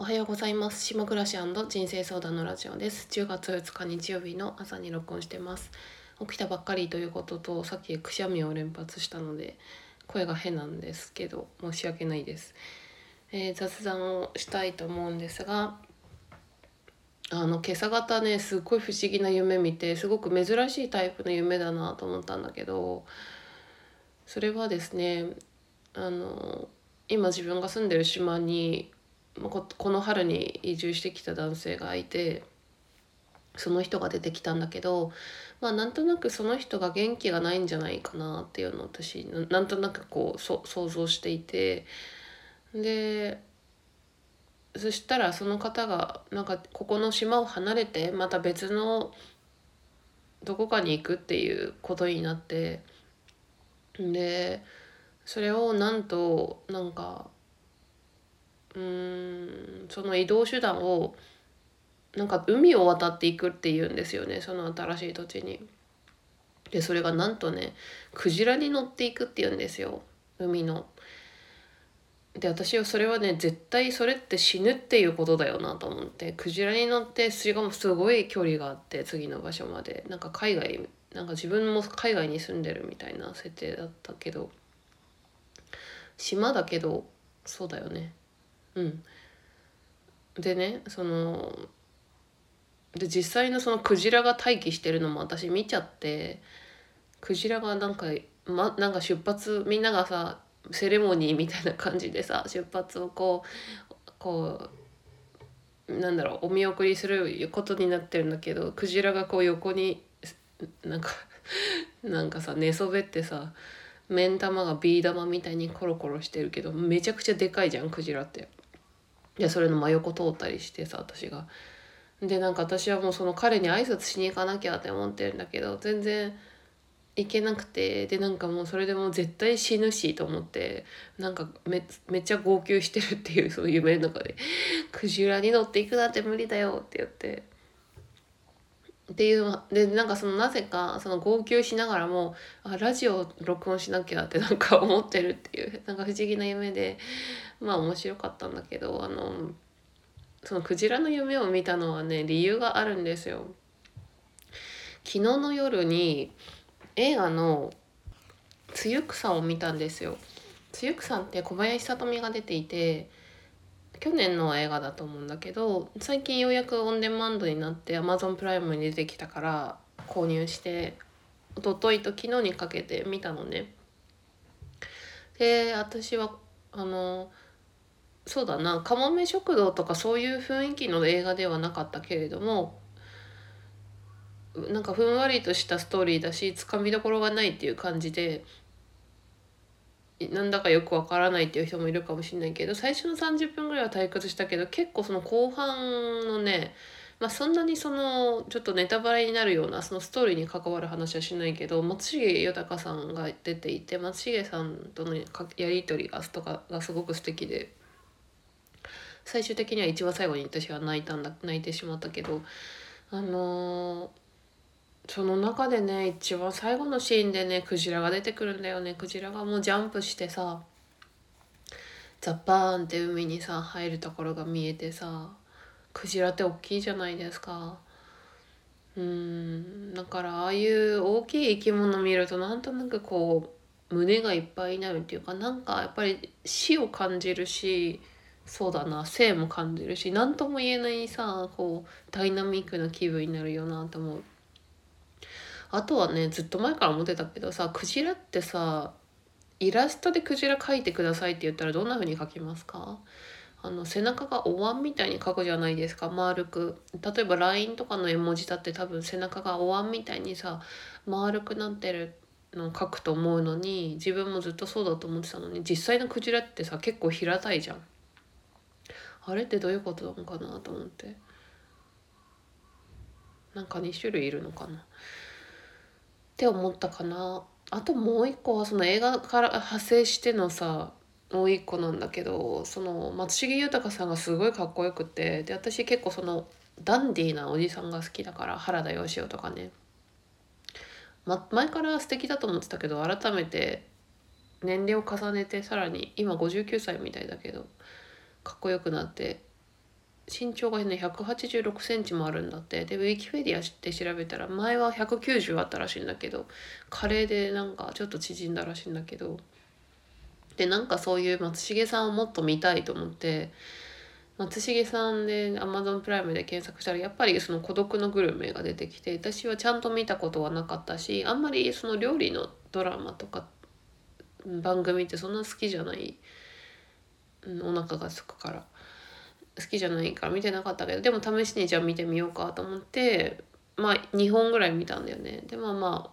おはようございます。島暮らし人生相談のラジオです。10月2日日曜日の朝に録音してます。起きたばっかりということとさっきくしゃみを連発したので声が変なんですけど申し訳ないです、えー、雑談をしたいと思うんですがあの今朝方ねすっごい不思議な夢見てすごく珍しいタイプの夢だなと思ったんだけどそれはですねあの今自分が住んでる島にこの春に移住してきた男性がいてその人が出てきたんだけどまあなんとなくその人が元気がないんじゃないかなっていうのを私なんとなくこう想像していてでそしたらその方がなんかここの島を離れてまた別のどこかに行くっていうことになってでそれをなんとなんかうんその移動手段をなんか海を渡っていくっていうんですよねその新しい土地に。でそれがなんとねクジラに乗っていくっていうんですよ海の。で私はそれはね絶対それって死ぬっていうことだよなと思ってクジラに乗ってしかもすごい距離があって次の場所までなんか海外なんか自分も海外に住んでるみたいな設定だったけど島だけどそうだよねうんでねそので実際のそのクジラが待機してるのも私見ちゃってクジラがなんか、ま、なんか出発みんながさセレモニーみたいな感じでさ出発をこうこうなんだろうお見送りすることになってるんだけどクジラがこう横になんかなんかさ寝そべってさ目ん玉がビー玉みたいにコロコロしてるけどめちゃくちゃでかいじゃんクジラって。でそれの真横通ったりしてさ私が。でなんか私はもうその彼に挨拶しに行かなきゃって思ってるんだけど全然行けなくてでなんかもうそれでもう絶対死ぬしと思ってなんかめっちゃ号泣してるっていうその夢の中で「クジラに乗っていくなんて無理だよ」って言ってっていうのでなんかそのなぜかその号泣しながらもあラジオ録音しなきゃって なんか思ってるっていうなんか不思議な夢でまあ面白かったんだけどあのそのクジラの夢を見たのはね理由があるんですよ。昨日の夜に映画の「つゆくさ」を見たんですよ。つゆくさんって小林聡美が出ていて去年の映画だと思うんだけど最近ようやくオンデマンドになって Amazon プライムに出てきたから購入して一昨日と昨日にかけて見たのね。で私はあのそうだな「かもめ食堂」とかそういう雰囲気の映画ではなかったけれどもなんかふんわりとしたストーリーだしつかみどころがないっていう感じでなんだかよくわからないっていう人もいるかもしれないけど最初の30分ぐらいは退屈したけど結構その後半のねまあそんなにそのちょっとネタバレになるようなそのストーリーに関わる話はしないけど松重豊さんが出ていて松重さんとのやり取りがとかがすごく素敵で最終的には一番最後に私は泣いたんだ泣いてしまったけどあのーその中でね一番最後のシーンでねクジラが出てくるんだよねクジラがもうジャンプしてさザッパーンって海にさ入るところが見えてさクジラって大きいじゃないですかうんだからああいう大きい生き物見るとなんとなくこう胸がいっぱいになるっていうかなんかやっぱり死を感じるしそうだな生も感じるし何とも言えないさこうダイナミックな気分になるよなと思う。あとはねずっと前から思ってたけどさクジラってさイラストでクジラ描いてくださいって言ったらどんな風に描きますか？あの背中がお椀みたいに描くじゃないですか丸く。例えば LINE とかの絵文字だって多分背中がお椀みたいにさ丸くなってるのを描くと思うのに自分もずっとそうだと思ってたのに実際のクジラってさ結構平たいじゃん。あれってどういうことなのかなと思って。なんか2種類いるのかな。って思ったかな。あともう一個はその映画から派生してのさもう一個なんだけどその松重豊さんがすごいかっこよくてで私結構そのダンディーなおじさんが好きだから原田芳雄とかね、ま、前から素敵だと思ってたけど改めて年齢を重ねてさらに今59歳みたいだけどかっこよくなって身長がね186センチもあるんだって。でウィキペディアって調べたら前は190あったらしいんだけど加齢でなんかちょっと縮んだらしいんだけど。でなんかそういう松重さんをもっと見たいと思って松重さんで Amazon プライムで検索したらやっぱりその孤独のグルメが出てきて私はちゃんと見たことはなかったしあんまりその料理のドラマとか番組ってそんな好きじゃない、うん、お腹がすくから。好きじゃないから見てなかったけどでも試しにじゃあ見てみようかと思ってまあ2本ぐらい見たんだよね。でまあま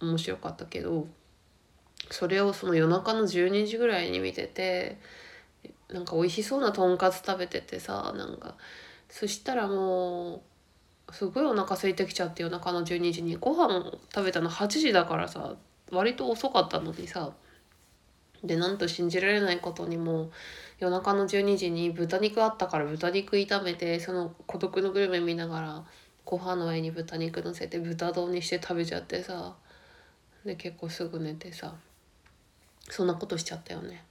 あ面白かったけどそれをその夜中の12時ぐらいに見ててなんか美味しそうなとんかつ食べててさなんかそしたらもうすごいお腹空いてきちゃって夜中の12時にご飯食べたの8時だからさ割と遅かったのにさでなんと信じられないことにも夜中の12時に豚肉あったから豚肉炒めてその孤独のグルメ見ながらご飯の上に豚肉乗せて豚丼にして食べちゃってさで結構すぐ寝てさそんなことしちゃったよね。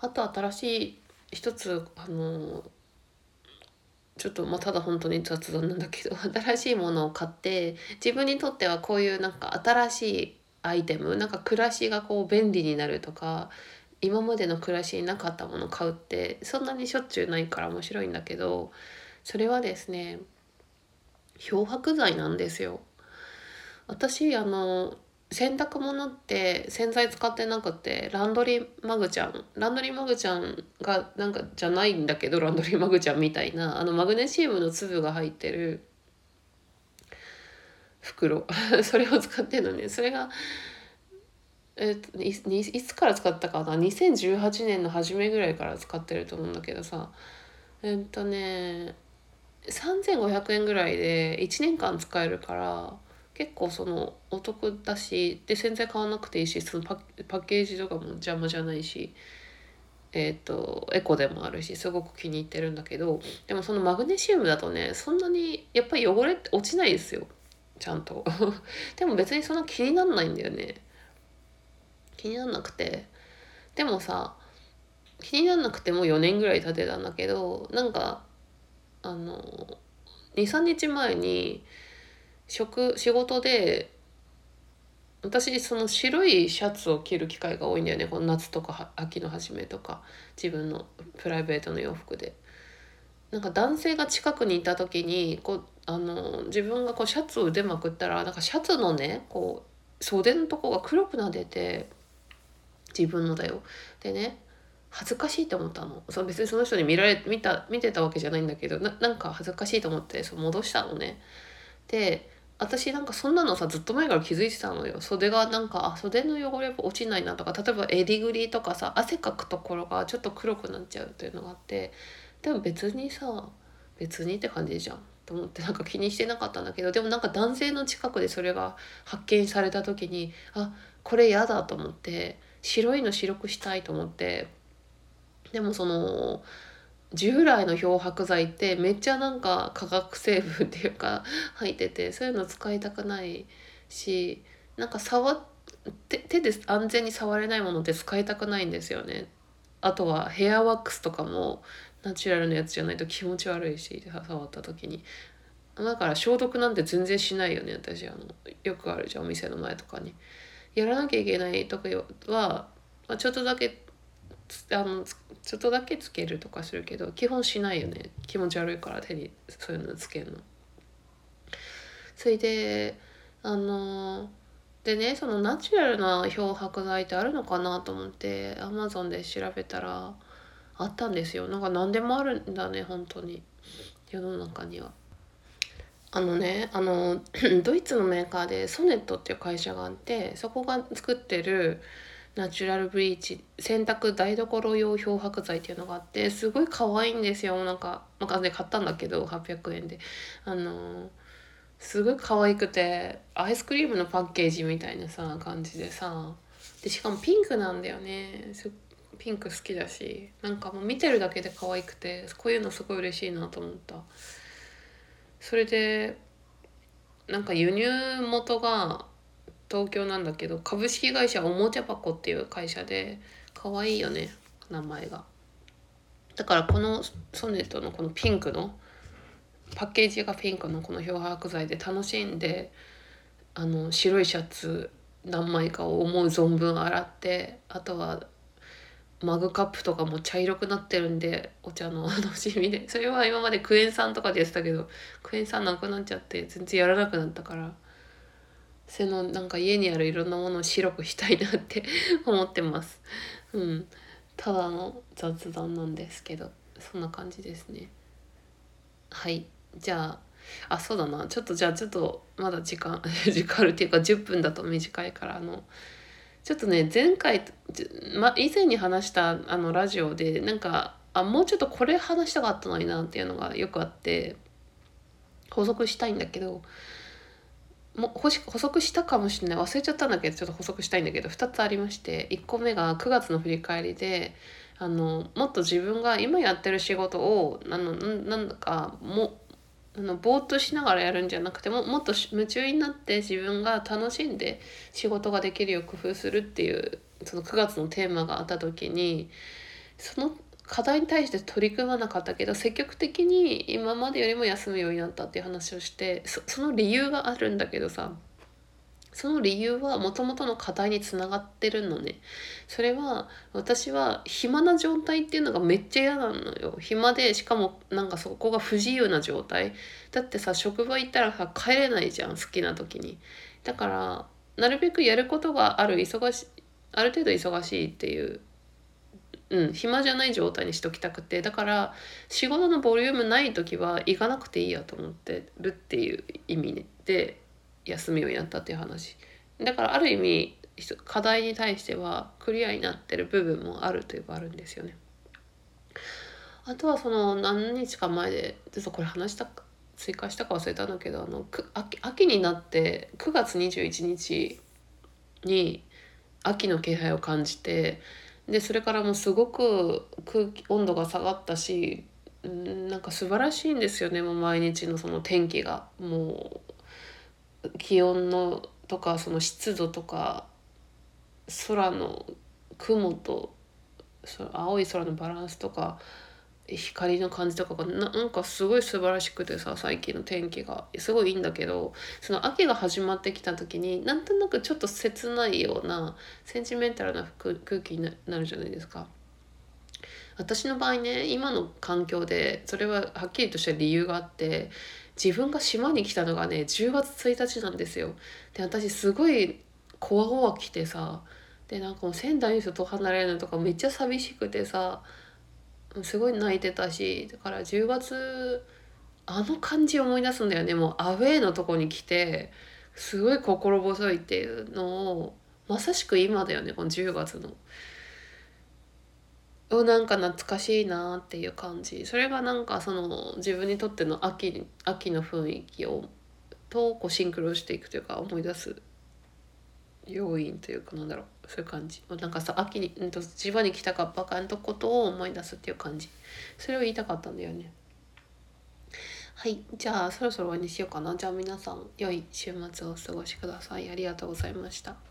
あと新しい一つあのちょっとまあただ本当に雑談なんだけど新しいものを買って自分にとってはこういうなんか新しいアイテムなんか暮らしがこう便利になるとか今までの暮らしになかったものを買うってそんなにしょっちゅうないから面白いんだけどそれはですね漂白剤なんですよ。私あの洗濯物って洗剤使ってなくてランドリーマグちゃんランドリーマグちゃんがなんかじゃないんだけどランドリーマグちゃんみたいなあのマグネシウムの粒が入ってる袋。それを使ってるのね。それがえっといいつから使ったかな？2018年の初めぐらいから使ってると思うんだけどさ。えっとね3500円ぐらいで1年間使えるから結構そのお得だしで洗剤買わなくていいしそのパッケージとかも邪魔じゃないしえっ、ー、とエコでもあるしすごく気に入ってるんだけどでもそのマグネシウムだとねそんなにやっぱり汚れって落ちないですよ。ちゃんと。でも別にそんな気になんないんだよね。気になんなくて。でもさ気になんなくても4年ぐらい経てたんだけどなんかあの23日前に職仕事で私その白いシャツを着る機会が多いんだよね。この夏とか秋の初めとか自分のプライベートの洋服で。なんか男性が近くにいた時にこうあの自分がこうシャツを腕まくったらなんかシャツのねこう袖のとこが黒くなって自分のだよ。でね恥ずかしいと思ったのその別にその人に見られ見た見てたわけじゃないんだけどなんか恥ずかしいと思ってそう戻したのね。で私なんかそんなのさずっと前から気づいてたのよ袖がなんかあ袖の汚れ落ちないなとか例えば襟ぐりとかさ汗かくところがちょっと黒くなっちゃうっていうのがあってでも別にさ別にって感じじゃんと思ってなんか気にしてなかったんだけどでもなんか男性の近くでそれが発見された時にあこれ嫌だと思って白いの白くしたいと思ってでもその従来の漂白剤ってめっちゃなんか化学成分っていうか入っててそういうの使いたくないしなんか触手手で安全に触れないものって使いたくないんですよね。あとはヘアワックスとかもナチュラルなやつじゃないと気持ち悪いし触った時に。だから消毒なんて全然しないよね私あのよくあるじゃんお店の前とかに。やらなきゃいけない時は、まあ、ちょっとだけあのちょっとだけつけるとかするけど基本しないよね。気持ち悪いから手にそういうのつけるの。それであのでねそのナチュラルな漂白剤ってあるのかなと思ってアマゾンで調べたらあったんですよ。なんか何でもあるんだね本当に。世の中には。あのねあの ドイツのメーカーでソネットっていう会社があってそこが作ってるナチュラルブリーチ洗濯台所用漂白剤っていうのがあってすごい可愛いんですよ。なんかなんかね買ったんだけど800円で。あのすごい可愛くてアイスクリームのパッケージみたいなさ感じでさ。でしかもピンクなんだよね。すっピンク好きだしなんかもう見てるだけで可愛くてこういうのすごい嬉しいなと思ったそれでなんか輸入元が東京なんだけど株式会社おもちゃ箱っていう会社で可愛いよね名前が。だからこのソネットのこのピンクのパッケージがピンクのこの漂白剤で楽しんであの白いシャツ何枚かを思う存分洗ってあとはマグカップとかも茶色くなってるんでお茶の楽しみで。それは今までクエン酸とかでやってたけどクエン酸なくなっちゃって全然やらなくなったから。そのなんか家にあるいろんなものを白くしたいなって 思ってます。うん。ただの雑談なんですけどそんな感じですね。はい。じゃああそうだな。ちょっとじゃあちょっとまだ時間 時間あるっていうか10分だと短いからあのちょっとね前回、ま、以前に話したあのラジオでなんかあもうちょっとこれ話したかったのになっていうのがよくあって補足したいんだけども補足したかもしれない。忘れちゃったんだけどちょっと補足したいんだけど2つありまして1個目が9月の振り返りであのもっと自分が今やってる仕事をあのなんだかもあのぼーっとしながらやるんじゃなくてももっと夢中になって自分が楽しんで仕事ができるよう工夫するっていうその9月のテーマがあった時にその課題に対して取り組まなかったけど積極的に今までよりも休むようになったっていう話をしてその理由があるんだけどさその理由はもともとの課題につながってるのね。それは私は暇な状態っていうのがめっちゃ嫌なのよ。暇でしかもなんかそこが不自由な状態。だってさ職場行ったらさ帰れないじゃん好きな時に。だからなるべくやることがある忙しある程度忙しいっていううん、暇じゃない状態にしときたくてだから仕事のボリュームない時は行かなくていいやと思ってるっていう意味で休みをやったっていう話だからある意味課題に対してはクリアになってる部分もあるといえばあるんですよね。あとはその何日か前でちょっとこれ話したか追加したか忘れたんだけどあの秋秋になって9月21日に秋の気配を感じてでそれからもうすごく空気温度が下がったしんなんか素晴らしいんですよねもう毎日のその天気がもう気温のとかその湿度とか空の雲とその青い空のバランスとか光の感じとかがなんかすごい素晴らしくてさ最近の天気がすごいいいんだけどその秋が始まってきた時になんとなくちょっと切ないようなセンチメンタルな空気になるじゃないですか。私の場合ね今の環境でそれははっきりとした理由があって自分が島に来たのがね10月1日なんですよ。で私すごいこわごわ来てさでなんかもう仙台の人と離れるのとかめっちゃ寂しくてさすごい泣いてたしだから10月あの感じ思い出すんだよねもうアウェーのとこに来てすごい心細いっていうのをまさしく今だよねこの10月の。をなんか懐かしいなっていう感じ。それがなんかその自分にとっての秋秋の雰囲気をとこうシンクロしていくというか思い出す。要因というかなんだろう。そういう感じ。なんかさ秋に、千葉に来たかばかのことを思い出すっていう感じ。それを言いたかったんだよね。はい。じゃあそろそろ終わりにしようかな。じゃあ皆さん良い週末をお過ごしください。ありがとうございました。